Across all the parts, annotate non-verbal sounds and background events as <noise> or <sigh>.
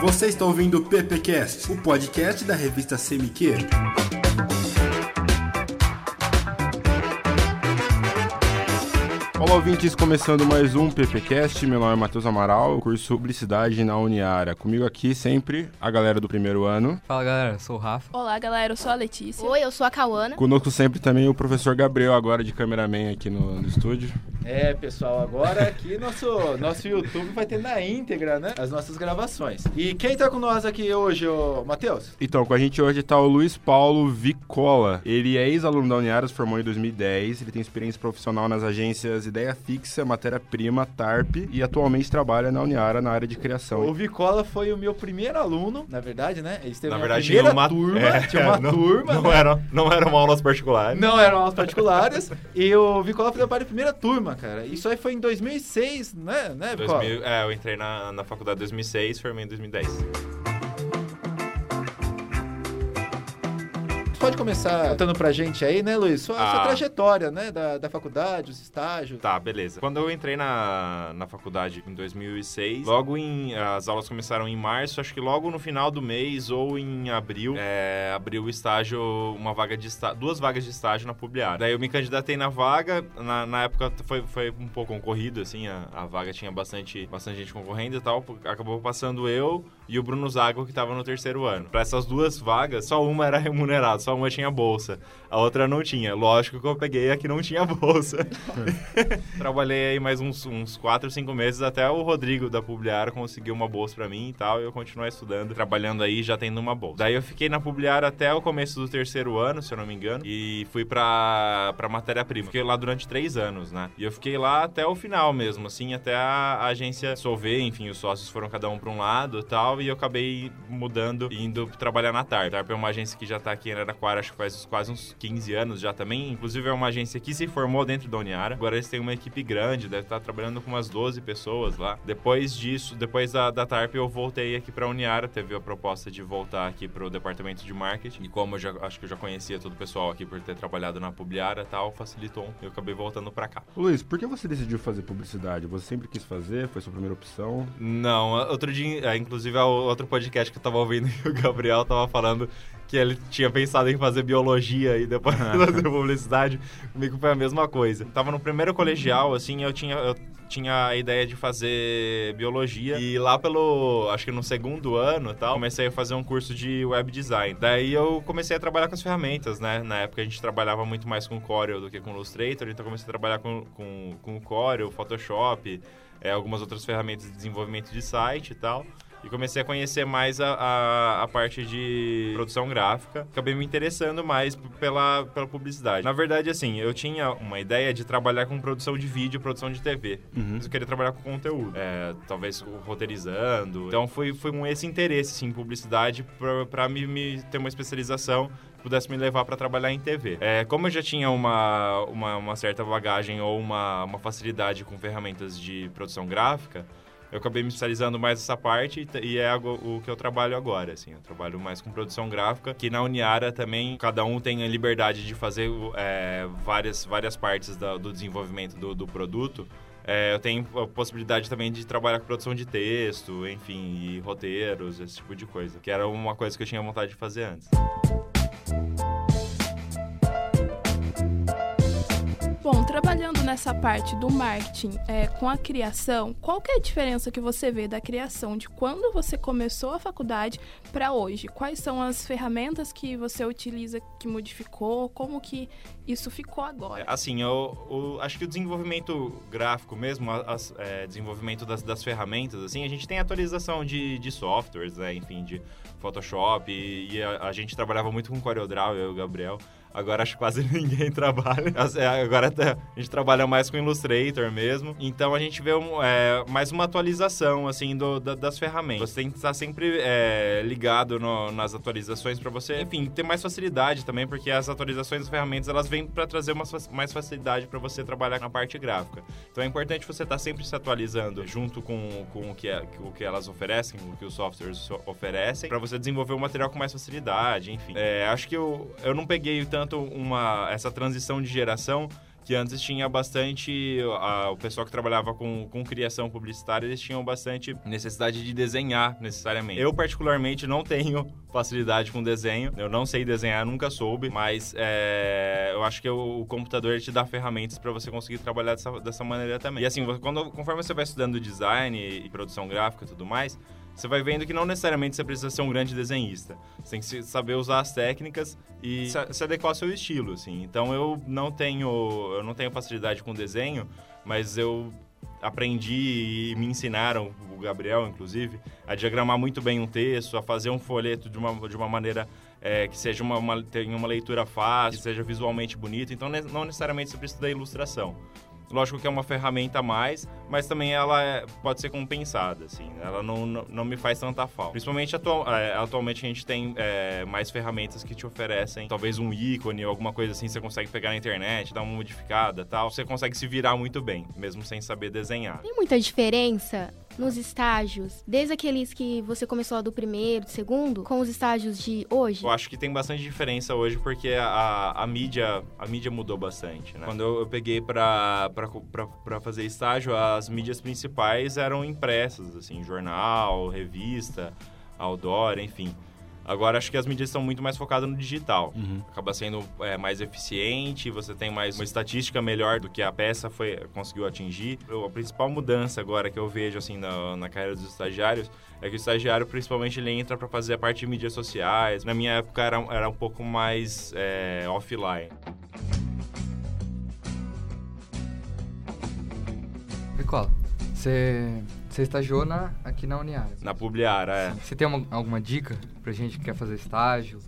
Você está ouvindo o PPcast, o podcast da revista CMQ. Olá, ouvintes, começando mais um PPcast. Meu nome é Matheus Amaral, curso Publicidade na Uniara. Comigo aqui sempre a galera do primeiro ano. Fala galera, eu sou o Rafa. Olá galera, eu sou a Letícia. Oi, eu sou a Cauana. Conosco sempre também o professor Gabriel, agora de cameraman aqui no, no estúdio. É, pessoal, agora aqui nosso, nosso YouTube vai ter na íntegra, né? As nossas gravações. E quem tá com nós aqui hoje, ô Matheus? Então, com a gente hoje tá o Luiz Paulo Vicola. Ele é ex-aluno da Uniara, se formou em 2010. Ele tem experiência profissional nas agências Ideia Fixa, Matéria Prima, TARP e atualmente trabalha na Uniara na área de criação. O Vicola foi o meu primeiro aluno, na verdade, né? Ele esteve Na na verdade, primeira tinha uma turma, é, tinha uma não, turma, Não, né? eram, não eram aulas particulares. Não eram aulas particulares. <laughs> e o Vicola fazia parte da primeira turma, cara. Isso aí foi em 2006, né, né Vicola? 2000, é, eu entrei na, na faculdade em 2006, formei em 2010. Pode começar contando pra gente aí, né, Luiz? Sua, sua Ah. trajetória, né, da, da faculdade, os estágios. Tá, beleza. Quando eu entrei na, na faculdade em 2006, logo em. As aulas começaram em março, acho que logo no final do mês ou em abril, é, abriu o estágio, uma vaga de estágio, duas vagas de estágio na Publiar. Daí eu me candidatei na vaga, na, na época foi, foi um pouco concorrido, assim, a, a vaga tinha bastante, bastante gente concorrendo e tal, acabou passando eu e o Bruno Zago, que tava no terceiro ano. Pra essas duas vagas, só uma era remunerada, só uma tinha bolsa, a outra não tinha. Lógico que eu peguei a que não tinha bolsa. <laughs> Trabalhei aí mais uns, uns 4, 5 meses até o Rodrigo da Publiar conseguiu uma bolsa pra mim e tal, e eu continuei estudando, trabalhando aí já tendo uma bolsa. Daí eu fiquei na Publiar até o começo do terceiro ano, se eu não me engano, e fui pra, pra matéria-prima. Fiquei lá durante três anos, né? E eu fiquei lá até o final mesmo, assim, até a, a agência solver, enfim, os sócios foram cada um pra um lado e tal, e eu acabei mudando e indo trabalhar na TARP. A TARP é uma agência que já tá aqui em Araraquara, acho que faz quase uns 15 anos já também. Inclusive é uma agência que se formou dentro da Uniara. Agora eles têm uma equipe grande, deve estar trabalhando com umas 12 pessoas lá. Depois disso, depois da, da TARP, eu voltei aqui pra Uniara. Teve a proposta de voltar aqui pro departamento de marketing. E como eu já acho que eu já conhecia todo o pessoal aqui por ter trabalhado na Publiara e tal, facilitou. Eu acabei voltando pra cá. Luiz, por que você decidiu fazer publicidade? Você sempre quis fazer? Foi sua primeira opção? Não, outro dia, é, inclusive, outro podcast que eu tava ouvindo <laughs> e o Gabriel tava falando que ele tinha pensado em fazer biologia e depois <laughs> fazer publicidade. Comigo foi a mesma coisa. Tava no primeiro colegial, assim, eu tinha, eu tinha a ideia de fazer biologia. E lá pelo, acho que no segundo ano e tal, comecei a fazer um curso de web design. Daí eu comecei a trabalhar com as ferramentas, né? Na época a gente trabalhava muito mais com Corel do que com Illustrator, então comecei a trabalhar com, com, com Corel, Photoshop, é, algumas outras ferramentas de desenvolvimento de site e tal. E comecei a conhecer mais a, a, a parte de produção gráfica. Acabei me interessando mais pela, pela publicidade. Na verdade, assim, eu tinha uma ideia de trabalhar com produção de vídeo, produção de TV. Mas eu queria trabalhar com conteúdo. É, talvez roteirizando. Então foi, foi com esse interesse, assim, em publicidade pra, pra me, me ter uma especialização que pudesse me levar para trabalhar em TV. É, como eu já tinha uma, uma, uma certa bagagem ou uma, uma facilidade com ferramentas de produção gráfica, eu acabei me especializando mais nessa parte e é o que eu trabalho agora, assim. Eu trabalho mais com produção gráfica, que na Uniara também cada um tem a liberdade de fazer é, várias, várias partes do desenvolvimento do, do produto. É, eu tenho a possibilidade também de trabalhar com produção de texto, enfim, e roteiros, esse tipo de coisa. Que era uma coisa que eu tinha vontade de fazer antes. Nessa parte do marketing é, com a criação, qual é a diferença que você vê da criação de quando você começou a faculdade para hoje? Quais são as ferramentas que você utiliza que modificou? Como que isso ficou agora? Assim, eu, eu acho que o desenvolvimento gráfico mesmo, as, é, desenvolvimento das, das ferramentas, assim, a gente tem atualização de, de softwares, né, enfim, de Photoshop, e, e a, a gente trabalhava muito com CorelDRAW, eu e o Gabriel. Agora acho que quase <laughs> ninguém trabalha. É, Agora a gente trabalha mais com Illustrator mesmo. Então a gente vê um, é, mais uma atualização assim do, da- das ferramentas. Você tem que estar sempre é, ligado no- nas atualizações para você, enfim, ter mais facilidade também, porque as atualizações das ferramentas elas vêm para trazer uma, mais facilidade para você trabalhar na parte gráfica. Então é importante você estar sempre se atualizando junto com, com o, que é- o que elas oferecem, o que os softwares so- oferecem, para você desenvolver o material com mais facilidade, enfim. É, acho que eu, eu não peguei tanto uma, essa transição de geração que antes tinha bastante. A, o pessoal que trabalhava com, com criação publicitária, eles tinham bastante necessidade de desenhar necessariamente. Eu, particularmente, não tenho <laughs> facilidade com desenho. Eu não sei desenhar, nunca soube, mas é, eu acho que o, o computador te dá ferramentas para você conseguir trabalhar dessa, dessa maneira também. E assim, quando, conforme você vai estudando design e produção gráfica e tudo mais, você vai vendo que não necessariamente você precisa ser um grande desenhista. Você tem que saber usar as técnicas e se adequar ao seu estilo, assim. Então eu não tenho, eu não tenho facilidade com desenho, mas eu aprendi e me ensinaram, o Gabriel inclusive, a diagramar muito bem um texto, a fazer um folheto de uma, de uma maneira é, que seja uma, uma, tenha uma leitura fácil, que seja visualmente bonito. Então não necessariamente você precisa da ilustração. Lógico que é uma ferramenta a mais, mas também ela é, pode ser compensada, assim. Ela não, não, não, me faz tanta falta. Principalmente atual, é, atualmente a gente tem é, mais ferramentas que te oferecem, talvez um ícone ou alguma coisa assim, você consegue pegar na internet, dar uma modificada tal. Você consegue se virar muito bem, mesmo sem saber desenhar. Tem muita diferença nos estágios, desde aqueles que você começou lá do primeiro, do segundo, com os estágios de hoje? Eu acho que tem bastante diferença hoje porque a, a mídia a mídia mudou bastante, né? Quando eu, eu peguei para fazer estágio, as mídias principais eram impressas, assim, jornal, revista, outdoor, enfim. Agora acho que as mídias estão muito mais focadas no digital. Uhum. Acaba sendo é, mais eficiente, você tem mais uma estatística melhor do que a peça foi conseguiu atingir. A principal mudança agora que eu vejo assim na, na carreira dos estagiários é que o estagiário principalmente ele entra para fazer a parte de mídias sociais. Na minha época era, era um pouco mais é, offline. Nicola, você você estagiou na, aqui na Uniara. Na Publiara, é. Você tem uma, alguma dica pra gente que quer fazer estágio?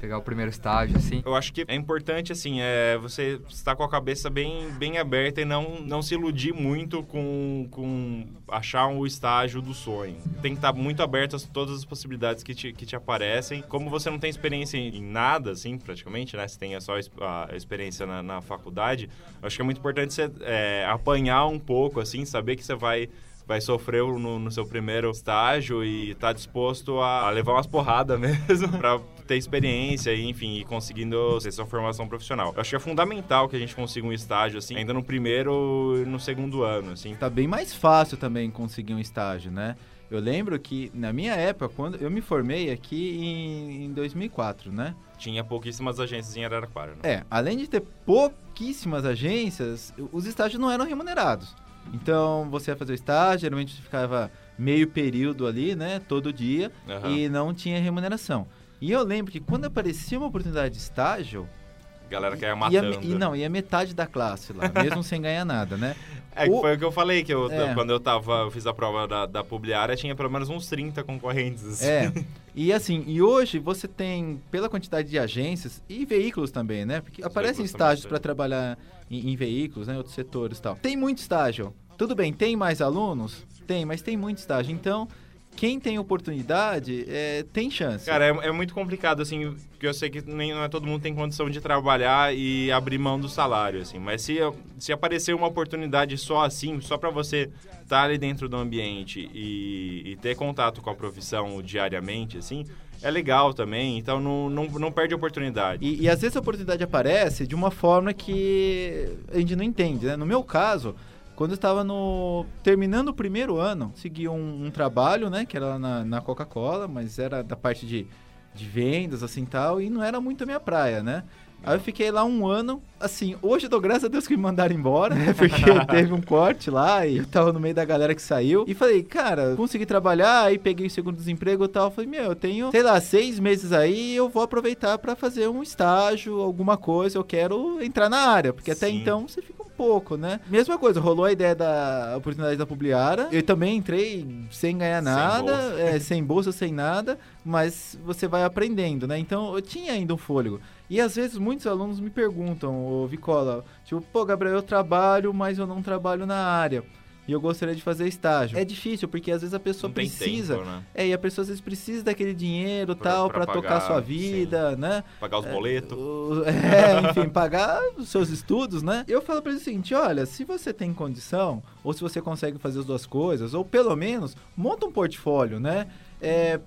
pegar o primeiro estágio, assim? Eu acho que é importante, assim, é você estar com a cabeça bem, bem aberta e não, não se iludir muito com, com achar o estágio do sonho. Tem que estar muito aberto a todas as possibilidades que te, que te aparecem. Como você não tem experiência em nada, assim, praticamente, né? Você tem só a experiência na, na faculdade, acho que é muito importante você é, apanhar um pouco, assim, saber que você vai vai sofrer no, no seu primeiro estágio e tá disposto a, a levar umas porradas <laughs> mesmo para ter experiência e, enfim, ir conseguindo ter sua formação profissional. Eu acho que é fundamental que a gente consiga um estágio, assim, ainda no primeiro e no segundo ano, assim. Tá bem mais fácil também conseguir um estágio, né? Eu lembro que na minha época, quando eu me formei aqui em, em 2004, né? Tinha pouquíssimas agências em Araraquara. Né? É, além de ter pouquíssimas agências, os estágios não eram remunerados. Então você ia fazer o estágio, geralmente você ficava meio período ali, né? Todo dia, uhum. e não tinha remuneração. E eu lembro que quando aparecia uma oportunidade de estágio. A galera quer matando. E, e não, ia metade da classe lá, mesmo sem ganhar nada, né? <laughs> É, o... foi o que eu falei, que eu, é. quando eu tava, eu fiz a prova da, da Publiária, tinha pelo menos uns 30 concorrentes. Assim. É. <laughs> E assim, e hoje você tem, pela quantidade de agências e veículos também, né? Porque Os aparecem estágios para trabalhar em, em, veículos, né? Outros setores e tal. Tem muito estágio. Tudo bem, tem mais alunos? Tem, mas tem muito estágio. Então, quem tem oportunidade é, tem chance. Cara, é, é, muito complicado, assim, porque eu sei que nem, não é todo mundo tem condição de trabalhar e abrir mão do salário, assim. Mas se, se aparecer uma oportunidade só assim, só para você estar tá ali dentro do ambiente e, e, ter contato com a profissão diariamente, assim, é legal também. Então não, não, não perde a oportunidade. E, e às vezes a oportunidade aparece de uma forma que a gente não entende, né? No meu caso quando eu estava no terminando o primeiro ano, segui um, um trabalho, né, que era na, na Coca-Cola, mas era da parte de, de vendas assim tal, e não era muito a minha praia, né? Aí eu fiquei lá um ano, assim, hoje eu dou graças a Deus que me mandaram embora, né? <laughs> Porque teve um corte lá e eu tava no meio da galera que saiu. E falei, cara, consegui trabalhar, aí peguei o segundo desemprego e tal. Falei, meu, eu tenho, sei lá, seis meses aí eu vou aproveitar para fazer um estágio, alguma coisa, eu quero entrar na área. Porque até Sim. então você fica um pouco, né? Mesma coisa, rolou a ideia da oportunidade da Publiara. Eu também entrei sem ganhar nada, sem bolsa, é, sem, bolsa sem nada, mas você vai aprendendo, né? Então eu tinha ainda um fôlego. E às vezes muitos alunos me perguntam, ô Vicola, tipo, pô, Gabriel, eu trabalho, mas eu não trabalho na área. E eu gostaria de fazer estágio. É difícil, porque às vezes a pessoa precisa. Tempo, né? É, e a pessoa às vezes precisa daquele dinheiro pra, tal para tocar a sua vida, sim. né? Pagar os é, boletos. É, <laughs> enfim, pagar os seus estudos, né? Eu falo para ele o seguinte: olha, se você tem condição, ou se você consegue fazer as duas coisas, ou pelo menos monta um portfólio, né? É,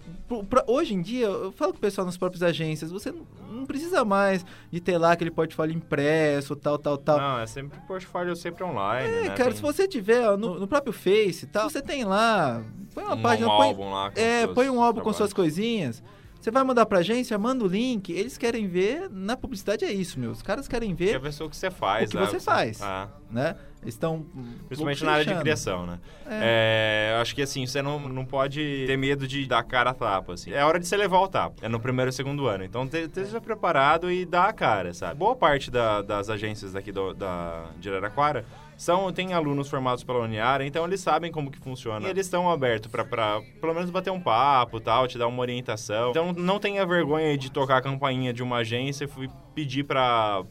pra- hoje em dia, eu falo com o pessoal nas próprias agências, você não, não precisa mais de ter lá aquele portfólio impresso, tal, tal, tal. Não, é sempre portfólio sempre online, É, né? cara, Tem se você tiver ó, no, no próprio Face tal, você tem lá, põe uma um, página, um põe, álbum lá. com é, põe um álbum com trabalhos. suas coisinhas. Você vai mandar pra agência, manda o link. Eles querem ver, na publicidade é isso, meu. Os caras querem Que ver, é ver o que você faz, o que né? você faz. Ah, né? Estão. principalmente na área de criação, né? É, eu acho que assim, você não, não pode ter medo de dar a cara a tapa, assim. É hora de você levar o tapa. É no primeiro e segundo ano. Então te- esteja preparado e dá a cara, sabe? Boa parte da- das agências daqui do, da, de Araraquara são, tem alunos formados pela Uniara, então eles sabem como que funciona. E eles estão abertos pra pelo menos bater um papo tal, te dar uma orientação. Então não tenha vergonha de tocar a campainha de uma agência e pedir pra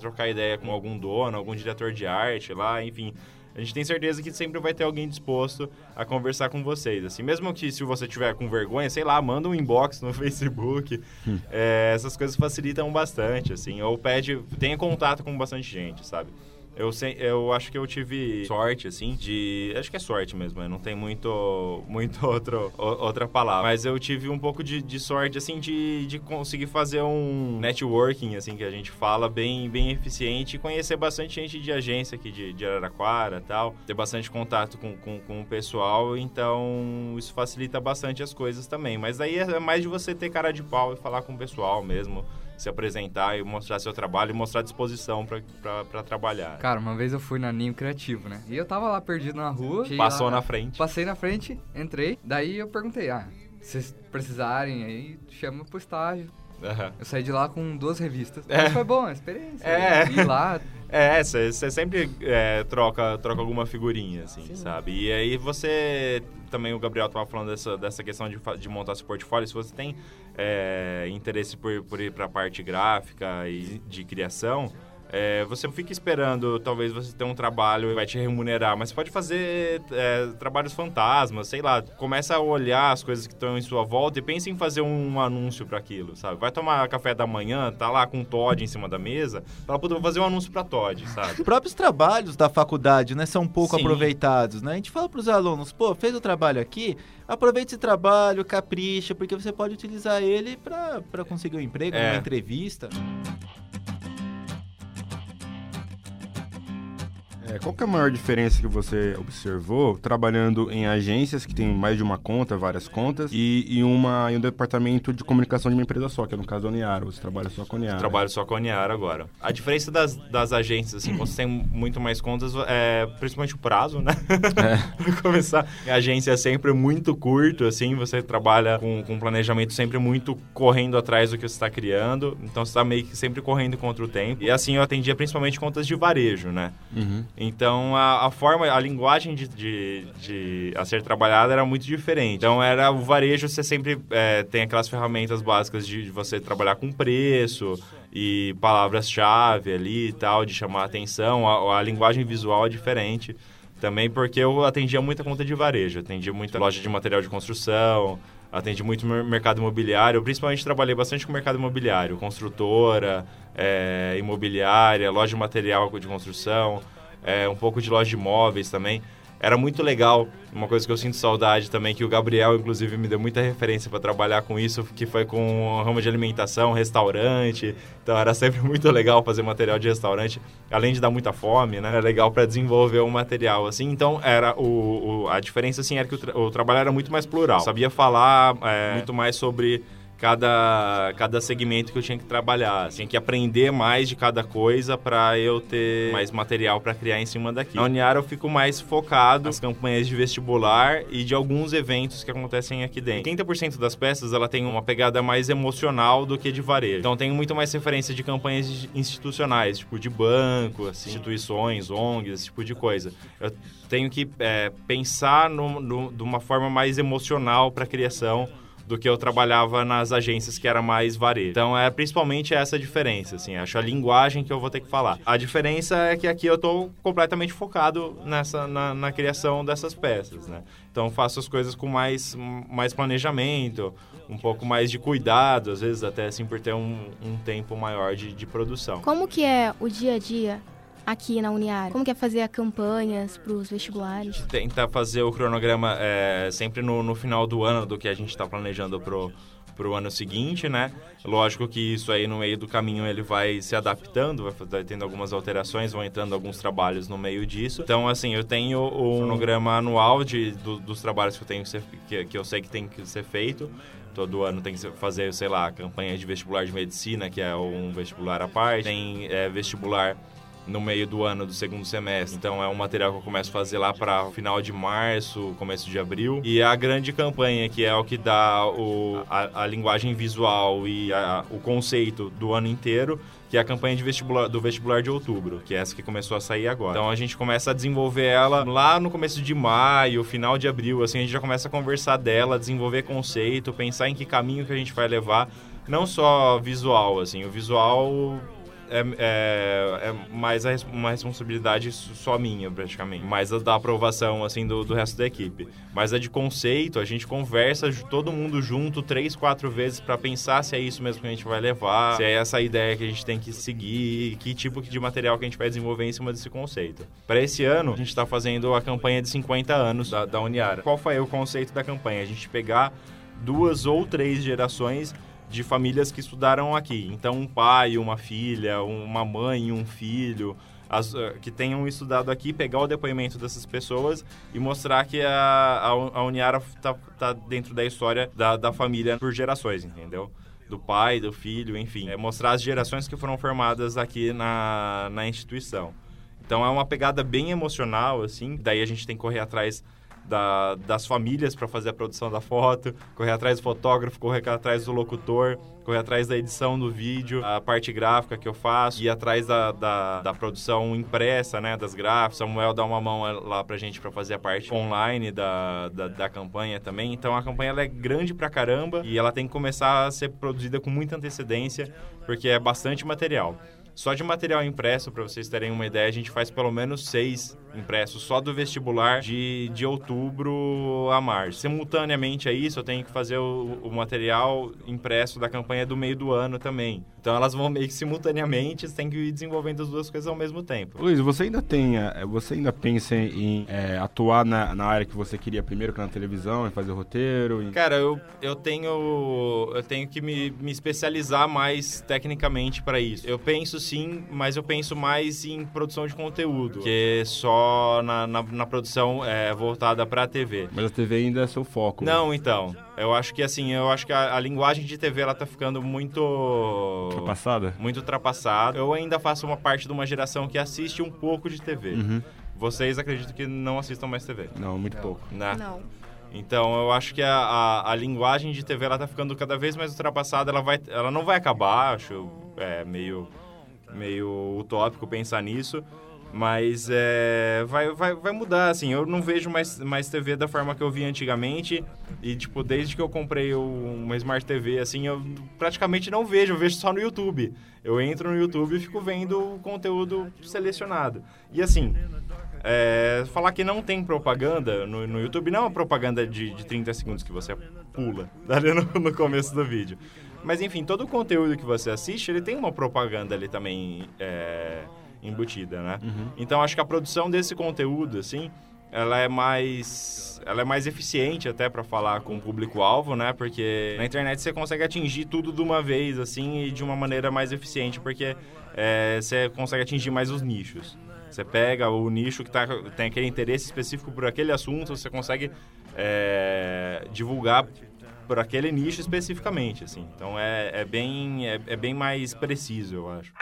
trocar ideia com algum dono, algum diretor de arte lá, enfim. A gente tem certeza que sempre vai ter alguém disposto a conversar com vocês. Assim, mesmo que se você tiver com vergonha, sei lá, manda um inbox no <laughs> Facebook. <laughs> É, essas coisas facilitam bastante, assim. Ou pede, tenha contato com bastante gente, sabe? Eu, sei, eu acho que eu tive sorte, assim, de... Acho que é sorte mesmo, né? não tem muito, muito <laughs> outro, outra palavra. Mas eu tive um pouco de, de sorte, assim, de, de conseguir fazer um networking, assim, que a gente fala, bem, bem eficiente. E conhecer bastante gente de agência aqui de, de Araraquara tal. Ter bastante contato com, com, com o pessoal. Então, isso facilita bastante as coisas também. Mas daí é mais de você ter cara de pau e falar com o pessoal mesmo. Se apresentar e mostrar seu trabalho e mostrar disposição pra trabalhar. Cara, uma vez eu fui na Ninho Criativo, né? E eu tava lá perdido na rua. Passou lá- na frente. Passei na frente, entrei. Daí eu perguntei, ah, se vocês precisarem aí, chama pro estágio. Aham. Eu saí de lá com duas revistas. É. Mas foi bom a experiência. É. Ir lá, <laughs> É, você sempre é, troca, troca alguma figurinha, assim, Sim. sabe? E aí você. Também o Gabriel tava falando dessa, dessa questão de, de montar seu portfólio. Se você tem é, interesse por, por ir pra parte gráfica e de criação. É, você fica esperando, talvez você ter um trabalho e vai te remunerar, mas você pode fazer é, trabalhos fantasmas, sei lá. Começa a olhar as coisas que estão em sua volta e pense em fazer um anúncio para aquilo, sabe? Vai tomar café da manhã, tá lá com Todd em cima da mesa, fala, puta, vou fazer um anúncio pra Todd, sabe? Os <laughs> próprios trabalhos da faculdade, né, são pouco Sim. aproveitados, né? A gente fala para os alunos, pô, fez o trabalho aqui, aproveite esse trabalho, capricha, porque você pode utilizar ele para conseguir um emprego, É. uma entrevista. É, qual que é a maior diferença que você observou trabalhando em agências que tem mais de uma conta, várias contas, e, e uma, e um departamento de comunicação de uma empresa só, que é no caso a Uniara, você trabalha só com a Uniara. Trabalho só com a Uniara agora. A diferença das, das agências, assim, quando você tem muito mais contas, é principalmente o prazo, né? <laughs> pra começar, a agência é sempre muito curto, assim, você trabalha com, com um planejamento sempre muito correndo atrás do que você está criando, então você está meio que sempre correndo contra o tempo. E assim, eu atendia principalmente contas de varejo, né? Uhum. Então a, a forma, a linguagem de, de, de a ser trabalhada era muito diferente. Então era o varejo, você sempre é, tem aquelas ferramentas básicas de, de você trabalhar com preço e palavras-chave ali e tal, de chamar a atenção. A, a linguagem visual é diferente. Também porque eu atendia muita conta de varejo, atendia muita loja de material de construção, atendi muito mer- mercado imobiliário. Eu principalmente trabalhei bastante com mercado imobiliário, construtora, é, imobiliária, loja de material de construção, é, um pouco de loja de imóveis também. Era muito legal, uma coisa que eu sinto saudade também, que o Gabriel, inclusive, me deu muita referência para trabalhar com isso, que foi com ramo de alimentação, restaurante. Então era sempre <laughs> muito legal fazer material de restaurante, além de dar muita fome, né? Era legal para desenvolver o material, assim. Então era o, o- a diferença, assim, era que o, tra- o trabalho era muito mais plural. Sabia falar é, muito mais sobre cada, cada segmento que eu tinha que trabalhar. Tinha que aprender mais de cada coisa para eu ter mais material para criar em cima daqui. Na Uniara eu fico mais focado nas campanhas de vestibular e de alguns eventos que acontecem aqui dentro. 30% das peças ela tem uma pegada mais emocional do que de varejo. Então tenho muito mais referência de campanhas institucionais, tipo de banco, assim, instituições, ONGs, esse tipo de coisa. Eu tenho que é, pensar no, no, de uma forma mais emocional para a criação do que eu trabalhava nas agências que era mais varejo. Então é principalmente essa diferença, assim, acho a linguagem que eu vou ter que falar. A diferença é que aqui eu tô completamente focado nessa na, na criação dessas peças, né? Então faço as coisas com mais mais planejamento, um pouco mais de cuidado, às vezes até assim por ter um, um tempo maior de, de produção. Como que é o dia a dia aqui na Uniara? Como que é fazer campanhas para os vestibulares? Tentar fazer o cronograma é, sempre no, no final do ano do que a gente está planejando pro para o ano seguinte, né? Lógico que isso aí no meio do caminho ele vai se adaptando, vai tendo algumas alterações, vão entrando alguns trabalhos no meio disso. Então, assim, eu tenho o cronograma anual de, do, dos trabalhos que eu tenho que, ser, que, que eu sei que tem que ser feito todo ano tem que fazer, sei lá, campanha de vestibular de medicina, que é um vestibular à parte. Tem é, vestibular no meio do ano do segundo semestre. Então é um material que eu começo a fazer lá para final de março, começo de abril. E a grande campanha, que é o que dá o, a, a linguagem visual e a, o conceito do ano inteiro, que é a campanha de vestibular, do vestibular de outubro, que é essa que começou a sair agora. Então a gente começa a desenvolver ela lá no começo de maio, final de abril, assim, a gente já começa a conversar dela, desenvolver conceito, pensar em que caminho que a gente vai levar, não só visual, assim, o visual é, é, é, mais uma responsabilidade só minha, praticamente. Mais a da aprovação, assim, do, do resto da equipe. Mas a de conceito, a gente conversa todo mundo junto três, quatro vezes para pensar se é isso mesmo que a gente vai levar, se é essa ideia que a gente tem que seguir, que tipo de material que a gente vai desenvolver em cima desse conceito. Para esse ano, a gente está fazendo a campanha de 50 anos da, da Uniara. Qual foi o conceito da campanha? A gente pegar duas ou três gerações de famílias que estudaram aqui. Então, um pai, uma filha, uma mãe, um filho, as, uh, que tenham estudado aqui, pegar o depoimento dessas pessoas e mostrar que a, a, a Uniara está tá dentro da história da, da família por gerações, entendeu? Do pai, do filho, enfim. É mostrar as gerações que foram formadas aqui na, na instituição. Então é uma pegada bem emocional, assim. Daí a gente tem que correr atrás da, das famílias para fazer a produção da foto, correr atrás do fotógrafo, correr atrás do locutor, correr atrás da edição do vídeo, a parte gráfica que eu faço, ir atrás da, da, da produção impressa, né, das gráficas. Samuel dá uma mão lá pra gente para fazer a parte online da, da, da, campanha também. Então a campanha é grande pra caramba e ela tem que começar a ser produzida com muita antecedência, porque é bastante material. Só de material impresso, para vocês terem uma ideia, a gente faz pelo menos seis impressos só do vestibular de, de outubro a março. Simultaneamente a isso, eu tenho que fazer o, o material impresso da campanha do meio do ano também. Então elas vão meio que simultaneamente, você tem que ir desenvolvendo as duas coisas ao mesmo tempo. Luiz, você ainda tem, é, você ainda pensa em é, atuar na, na área que você queria primeiro, que é na televisão, em fazer roteiro? Em... Cara, eu, eu tenho eu tenho que me, me especializar mais tecnicamente para isso. Eu penso sim, mas eu penso mais em produção de conteúdo, que só na, na, na produção é, voltada para a TV. Mas a TV ainda é seu foco. Não, então. Eu acho que assim, eu acho que a, a linguagem de TV ela tá ficando muito ultrapassada. Muito ultrapassada. Eu ainda faço uma parte de uma geração que assiste um pouco de TV. Uhum. Vocês acreditam que não assistam mais TV? Não, muito pouco. Né? Não. Então eu acho que a, a, a, linguagem de TV ela tá ficando cada vez mais ultrapassada. Ela, vai, ela não vai acabar, acho é, meio, meio utópico pensar nisso. Mas é, vai, vai, vai mudar, assim. Eu não vejo mais, mais TV da forma que eu vi antigamente. E, tipo, desde que eu comprei uma Smart TV, assim, eu praticamente não vejo. Eu vejo só no YouTube. Eu entro no YouTube e fico vendo conteúdo selecionado. E, assim, é, falar que não tem propaganda no, no YouTube não é uma propaganda de, de 30 segundos que você pula <laughs> no, no começo do vídeo. Mas, enfim, todo o conteúdo que você assiste, ele tem uma propaganda ali também... É, embutida, né? Uhum. Então acho que a produção desse conteúdo, assim, ela é mais ela é mais eficiente até para falar com o público-alvo, né? Porque na internet você consegue atingir tudo de uma vez, assim, e de uma maneira mais eficiente, porque é, você consegue atingir mais os nichos. Você pega o nicho que tá, tem aquele interesse específico por aquele assunto, você consegue é, divulgar por aquele nicho especificamente, assim. Então é, é bem, é, é bem mais preciso, eu acho.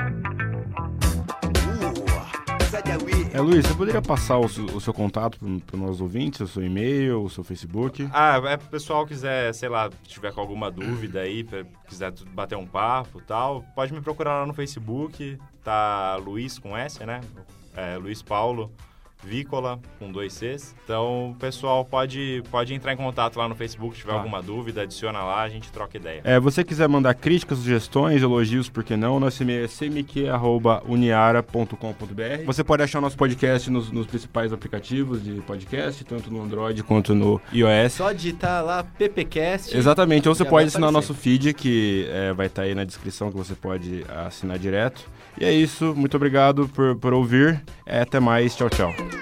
É, Luiz, você poderia passar o, o seu contato para os nossos ouvintes, o seu e-mail, o seu Facebook? Ah, é pro pessoal quiser, sei lá, tiver com alguma dúvida aí, quiser bater um papo tal, pode me procurar lá no Facebook, tá Luiz com S, né? É, Luiz Paulo Vícola, com dois Cs. Então, o pessoal pode, pode entrar em contato lá no Facebook, se tiver Tá. alguma dúvida, adiciona lá, a gente troca ideia. É, você quiser mandar críticas, sugestões, elogios, por que não? Nosso e-mail é cmq.uniara.com.br. Você pode achar o nosso podcast nos, nos principais aplicativos de podcast, tanto no Android quanto no iOS. Só digitar lá PPcast. Exatamente, ou você pode assinar nosso feed, que é, vai estar aí na descrição, que você pode assinar direto. E é isso, muito obrigado por, por ouvir. É, até mais, tchau, tchau.